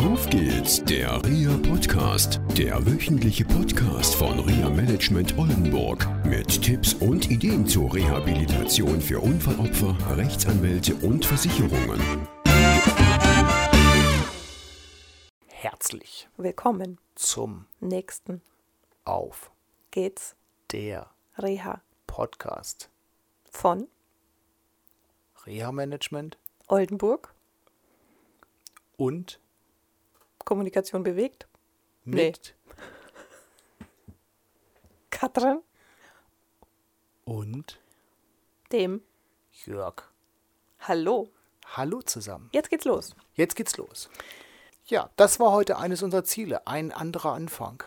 Auf geht's, der RIA Podcast, der wöchentliche Podcast von RIA Management Oldenburg mit Tipps und Ideen zur Rehabilitation für Unfallopfer, Rechtsanwälte und Versicherungen. Herzlich Willkommen zum nächsten Auf geht's der Reha Podcast von Reha Management Oldenburg. und Kommunikation bewegt. Nee. mit Katrin, und dem Jörg. Hallo. Hallo zusammen. Jetzt geht's los. Jetzt geht's los. Ja, das war heute eines unserer Ziele, ein anderer Anfang.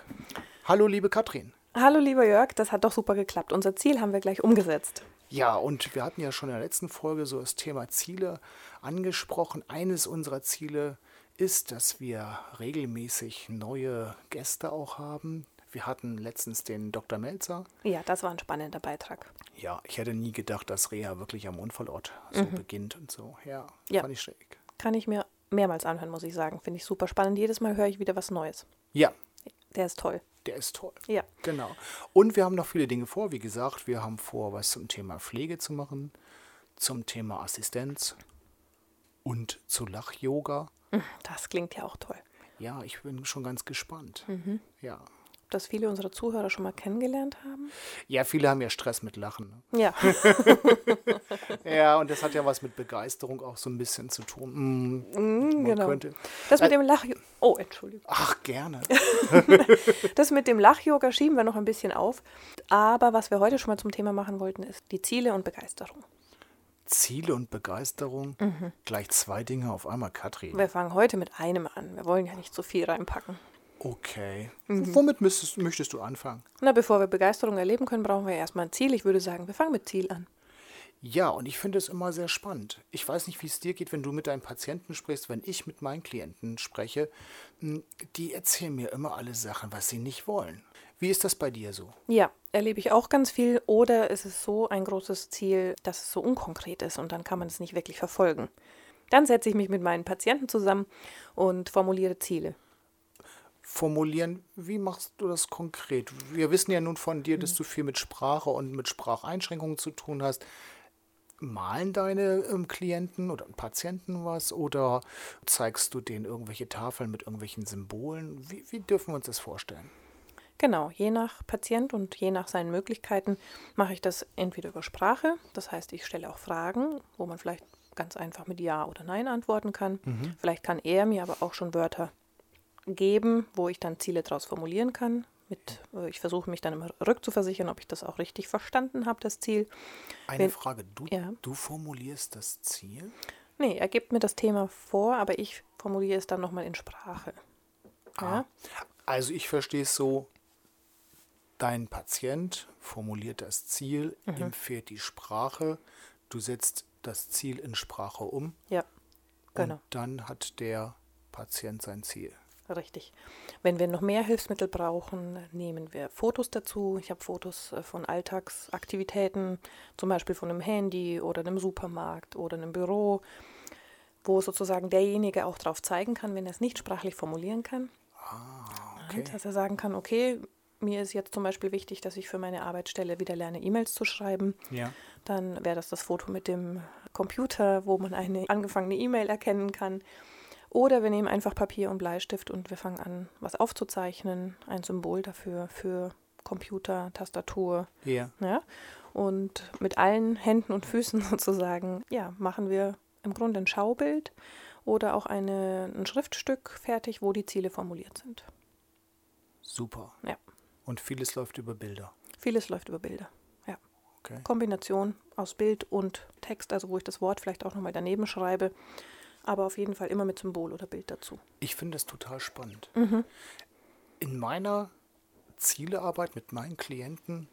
Hallo liebe Katrin. Hallo lieber Jörg, das hat doch super geklappt. Unser Ziel haben wir gleich umgesetzt. Ja, und wir hatten ja schon in der letzten Folge so das Thema Ziele angesprochen. Eines unserer Ziele ist, dass wir regelmäßig neue Gäste auch haben. Wir hatten letztens den Dr. Melzer. Ja, das war ein spannender Beitrag. Ja, ich hätte nie gedacht, dass Reha wirklich am Unfallort so beginnt und so. Ja, Mhm. Ja. fand ich schräg. Kann ich mir mehrmals anhören, muss ich sagen. Finde ich super spannend. Jedes Mal höre ich wieder was Neues. Ja, Der ist toll. der ist toll. Ja. Genau. Und wir haben noch viele Dinge vor. Wie gesagt, wir haben vor, was zum Thema Pflege zu machen, zum Thema Assistenz und zu Lach-Yoga. Das klingt ja auch toll. Ja, ich bin schon ganz gespannt. Mhm. Ja. Dass viele unserer Zuhörer schon mal kennengelernt haben. Ja, viele haben ja Stress mit Lachen. Ja, Ja, und das hat ja was mit Begeisterung auch so ein bisschen zu tun. Mm, man genau. könnte. Das mit dem Lach... Oh, Entschuldigung. Ach, gerne. Das mit dem Lach-Yoga schieben wir noch ein bisschen auf. Aber was wir heute schon mal zum Thema machen wollten, ist die Ziele und Begeisterung. Ziele und Begeisterung. Mhm. Gleich zwei Dinge auf einmal, Katrin. Wir fangen heute mit einem an. Wir wollen ja nicht so viel reinpacken. Okay. Mhm. Womit müsstest, möchtest du anfangen? Na, bevor wir Begeisterung erleben können, brauchen wir erstmal ein Ziel. Ich würde sagen, wir fangen mit Ziel an. Ja, und ich finde es immer sehr spannend. Ich weiß nicht, wie es dir geht, wenn du mit deinen Patienten sprichst, wenn ich mit meinen Klienten spreche. m, Die erzählen mir immer alle Sachen, was sie nicht wollen. Wie ist das bei dir so? Ja, erlebe ich auch ganz viel. Oder ist es so ein großes Ziel, dass es so unkonkret ist und dann kann man es nicht wirklich verfolgen. Dann setze ich mich mit meinen Patienten zusammen und formuliere Ziele. Formulieren, wie machst du das konkret? Wir wissen ja nun von dir, Mhm. dass du viel mit Sprache und mit Spracheinschränkungen zu tun hast. Malen deine ähm, Klienten oder Patienten was oder zeigst du denen irgendwelche Tafeln mit irgendwelchen Symbolen? Wie, wie dürfen wir uns das vorstellen? Genau, je nach Patient und je nach seinen Möglichkeiten mache ich das entweder über Sprache, das heißt, ich stelle auch Fragen, wo man vielleicht ganz einfach mit Ja oder Nein antworten kann. Vielleicht kann er mir aber auch schon Wörter geben, wo ich dann Ziele daraus formulieren kann. Mit, äh, ich versuche mich dann immer rückzuversichern, ob ich das auch richtig verstanden habe, das Ziel. Eine Wenn- Frage, du, Ja. du formulierst das Ziel? Nee, er gibt mir das Thema vor, aber ich formuliere es dann nochmal in Sprache. Ja? Also ich verstehe es so, dein Patient formuliert das Ziel, Mhm. ihm fehlt die Sprache, du setzt das Ziel in Sprache um Ja, genau. und dann hat der Patient sein Ziel. Richtig. Wenn wir noch mehr Hilfsmittel brauchen, nehmen wir Fotos dazu. Ich habe Fotos äh, von Alltagsaktivitäten, zum Beispiel von einem Handy oder einem Supermarkt oder einem Büro, wo sozusagen derjenige auch drauf zeigen kann, wenn er es nicht sprachlich formulieren kann. Okay. Dass er sagen kann, okay, mir ist jetzt zum Beispiel wichtig, dass ich für meine Arbeitsstelle wieder lerne, E-Mails zu schreiben. Ja. Dann wäre das das Foto mit dem Computer, wo man eine angefangene E-Mail erkennen kann. Oder wir nehmen einfach Papier und Bleistift und wir fangen an, was aufzuzeichnen, ein Symbol dafür, für Computer, Tastatur. Ja. Ja? Und mit allen Händen und Füßen sozusagen, ja, machen wir im Grunde ein Schaubild oder auch eine, ein Schriftstück fertig, wo die Ziele formuliert sind. Super. Ja, Und vieles läuft über Bilder. vieles läuft über Bilder. Ja. Okay. Kombination aus Bild und Text, also wo ich das Wort vielleicht auch nochmal daneben schreibe, aber auf jeden Fall immer mit Symbol oder Bild dazu. Ich finde das total spannend. Mhm. In meiner Zielearbeit mit meinen Klienten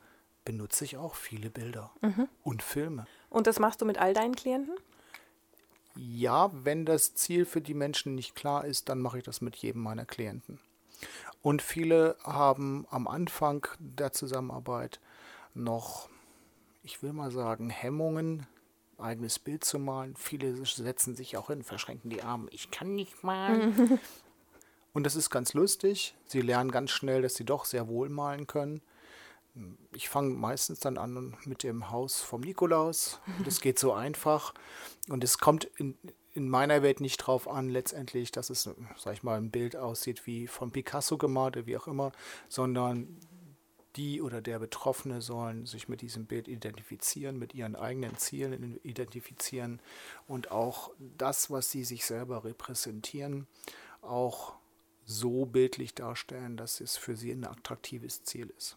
benutze ich auch viele Bilder Mhm. und Filme. Und das machst du mit all deinen Klienten? Ja, wenn das Ziel für die Menschen nicht klar ist, dann mache ich das mit jedem meiner Klienten. Und viele haben am Anfang der Zusammenarbeit noch, ich will mal sagen, Hemmungen, eigenes Bild zu malen. Viele setzen sich auch hin, verschränken die Arme. Ich kann nicht malen. Und das ist ganz lustig. Sie lernen ganz schnell, dass sie doch sehr wohl malen können. Ich fange meistens dann an mit dem Haus vom Nikolaus. Das geht so einfach. Und es kommt in, in meiner Welt nicht drauf an, letztendlich, dass es, sag ich mal, ein Bild aussieht wie von Picasso gemalt oder wie auch immer, sondern die oder der Betroffene sollen sich mit diesem Bild identifizieren, mit ihren eigenen Zielen identifizieren und auch das, was sie sich selber repräsentieren, auch so bildlich darstellen, dass es für sie ein attraktives Ziel ist.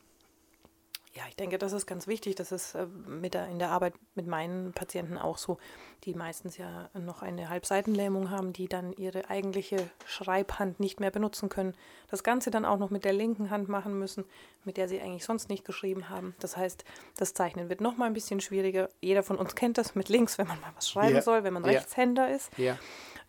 Ja, ich denke, das ist ganz wichtig. Das ist äh, mit der, in der Arbeit mit meinen Patienten auch so, die meistens ja noch eine Halbseitenlähmung haben, die dann ihre eigentliche Schreibhand nicht mehr benutzen können. Das Ganze dann auch noch mit der linken Hand machen müssen, mit der sie eigentlich sonst nicht geschrieben haben. Das heißt, das Zeichnen wird noch mal ein bisschen schwieriger. Jeder von uns kennt das mit links, wenn man mal was schreiben ja. soll, wenn man ja. Rechtshänder ist. Ja.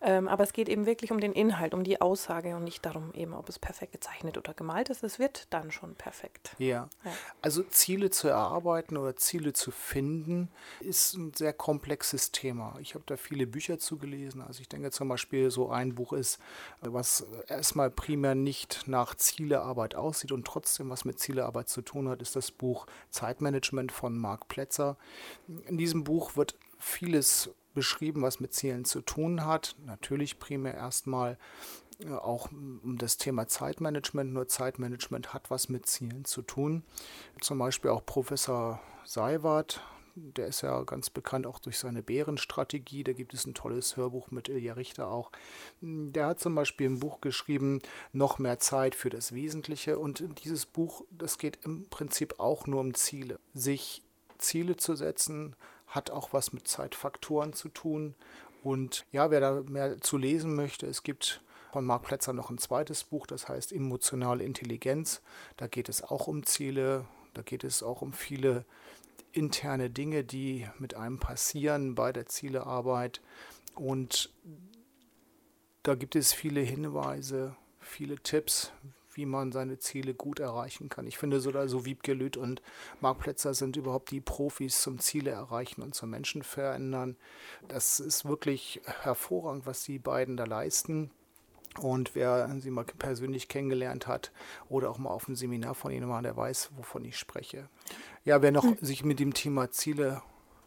Ähm, aber es geht eben wirklich um den Inhalt, um die Aussage und nicht darum, eben, ob es perfekt gezeichnet oder gemalt ist. Es wird dann schon perfekt. Ja. ja. Also Ziele zu erarbeiten oder Ziele zu finden, ist ein sehr komplexes Thema. Ich habe da viele Bücher zugelesen. Also ich denke zum Beispiel, so ein Buch ist, was erstmal primär nicht nach Zielearbeit aussieht und trotzdem was mit Zielearbeit zu tun hat, ist das Buch Zeitmanagement von Marc Plätzer. In diesem Buch wird vieles beschrieben, was mit Zielen zu tun hat. Natürlich primär erstmal auch um das Thema Zeitmanagement. Nur Zeitmanagement hat was mit Zielen zu tun. Zum Beispiel auch Professor Seiwart, der ist ja ganz bekannt auch durch seine Bärenstrategie. Da gibt es ein tolles Hörbuch mit Ilja Richter auch. Der hat zum Beispiel ein Buch geschrieben, Noch mehr Zeit für das Wesentliche. Und dieses Buch, das geht im Prinzip auch nur um Ziele. Sich Ziele zu setzen, hat auch was mit Zeitfaktoren zu tun. Und ja, wer da mehr zu lesen möchte, es gibt von Marc Plätzer noch ein zweites Buch, das heißt Emotionale Intelligenz. Da geht es auch um Ziele, da geht es auch um viele interne Dinge, die mit einem passieren bei der Zielearbeit. Und da gibt es viele Hinweise, viele Tipps, wie man seine Ziele gut erreichen kann. Ich finde, so, so Wiebke Lüth und Marc Plätzer sind überhaupt die Profis zum Ziele erreichen und zum Menschen verändern. Das ist wirklich hervorragend, was die beiden da leisten. Und wer sie mal persönlich kennengelernt hat oder auch mal auf einem Seminar von ihnen war, der weiß, wovon ich spreche. Ja, wer noch hm. sich mit dem Thema Ziele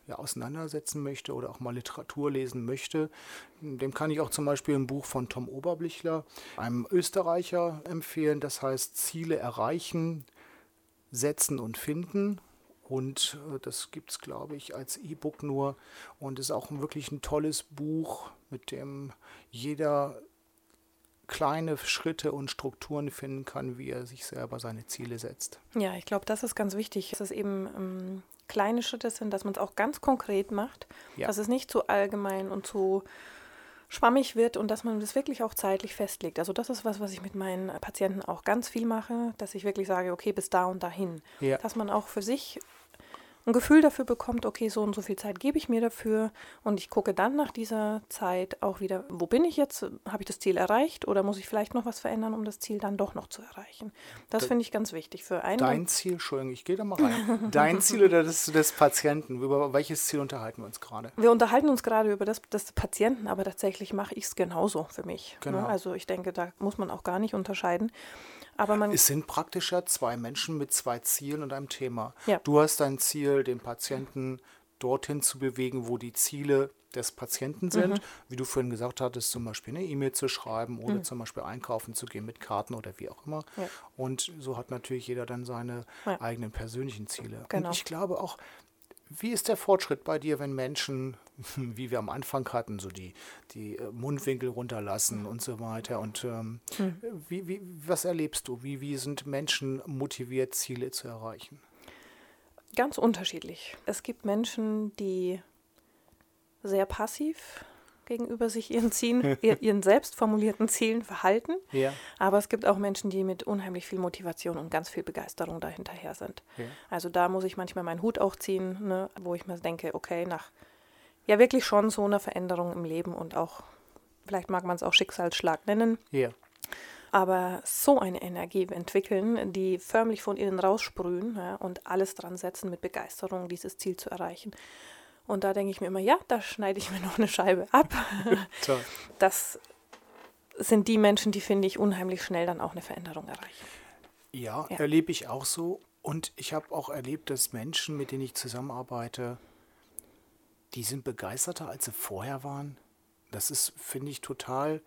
ja, auseinandersetzen möchte oder auch mal Literatur lesen möchte, dem kann ich auch zum Beispiel ein Buch von Tom Oberblichler, einem Österreicher, empfehlen. Das heißt Ziele erreichen, setzen und finden. Und äh, das gibt es, glaube ich, als E-Book nur. Und ist auch wirklich ein tolles Buch, mit dem jeder kleine Schritte und Strukturen finden kann, wie er sich selber seine Ziele setzt. Ja, ich glaube, das ist ganz wichtig, dass es eben ähm, kleine Schritte sind, dass man es auch ganz konkret macht, ja. dass es nicht zu allgemein und zu schwammig wird und dass man das wirklich auch zeitlich festlegt. Also das ist was, was ich mit meinen Patienten auch ganz viel mache, dass ich wirklich sage, okay, bis da und dahin. Ja. Dass man auch für sich ein Gefühl dafür bekommt, okay, so und so viel Zeit gebe ich mir dafür und ich gucke dann nach dieser Zeit auch wieder, wo bin ich jetzt? Habe ich das Ziel erreicht oder muss ich vielleicht noch was verändern, um das Ziel dann doch noch zu erreichen? Das finde ich ganz wichtig für einen. Dein Ziel, Entschuldigung, ich gehe da mal rein. Dein Ziel oder das des Patienten? Über welches Ziel unterhalten wir uns gerade? Wir unterhalten uns gerade über das des Patienten, aber tatsächlich mache ich es genauso für mich. Ne? Genau. Ne? Also ich denke, da muss man auch gar nicht unterscheiden. Aber man es sind praktisch ja zwei Menschen mit zwei Zielen und einem Thema. Ja. Du hast dein Ziel, den Patienten dorthin zu bewegen, wo die Ziele des Patienten sind. Mhm. Wie du vorhin gesagt hattest, zum Beispiel eine E-Mail zu schreiben oder mhm. zum Beispiel einkaufen zu gehen mit Karten oder wie auch immer. Ja. Und so hat natürlich jeder dann seine ja. eigenen persönlichen Ziele. Genau. Und ich glaube auch, wie ist der Fortschritt bei dir, wenn Menschen, wie wir am Anfang hatten, so die, die äh, Mundwinkel runterlassen und so weiter? Und ähm, hm. wie, wie, was erlebst du? Wie, wie sind Menschen motiviert, Ziele zu erreichen? Ganz unterschiedlich. Es gibt Menschen, die sehr passiv gegenüber sich ihren Zielen, ihren selbst formulierten Zielen verhalten. Ja. Aber es gibt auch Menschen, die mit unheimlich viel Motivation und ganz viel Begeisterung dahinterher sind. Ja. Also da muss ich manchmal meinen Hut auch ziehen, ne, wo ich mir denke, okay, nach ja wirklich schon so einer Veränderung im Leben und auch, vielleicht mag man es auch Schicksalsschlag nennen. Ja. Aber so eine Energie entwickeln, die förmlich von innen raussprühen ja, und alles dran setzen, mit Begeisterung dieses Ziel zu erreichen. Und da denke ich mir immer, ja, da schneide ich mir noch eine Scheibe ab. das sind die Menschen, die, finde ich, unheimlich schnell dann auch eine Veränderung erreichen. Ja, ja. erlebe ich auch so. Und ich habe auch erlebt, dass Menschen, mit denen ich zusammenarbeite, die sind begeisterter, als sie vorher waren. Das ist, finde ich, total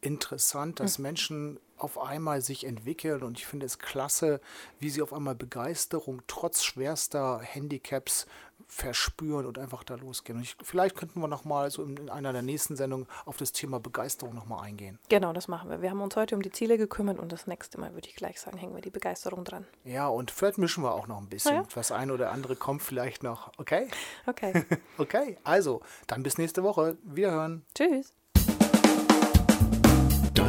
interessant, dass hm. Menschen auf einmal sich entwickeln und ich finde es klasse, wie sie auf einmal Begeisterung trotz schwerster Handicaps verspüren und einfach da losgehen. Und ich, vielleicht könnten wir nochmal so in, in, einer der nächsten Sendungen auf das Thema Begeisterung nochmal eingehen. Genau, das machen wir. Wir haben uns heute um die Ziele gekümmert und das nächste Mal würde ich gleich sagen, hängen wir die Begeisterung dran. Ja, und vielleicht mischen wir auch noch ein bisschen. Ja. Das eine oder andere kommt vielleicht noch. Okay? Okay. okay, also dann bis nächste Woche. Wiederhören. Tschüss.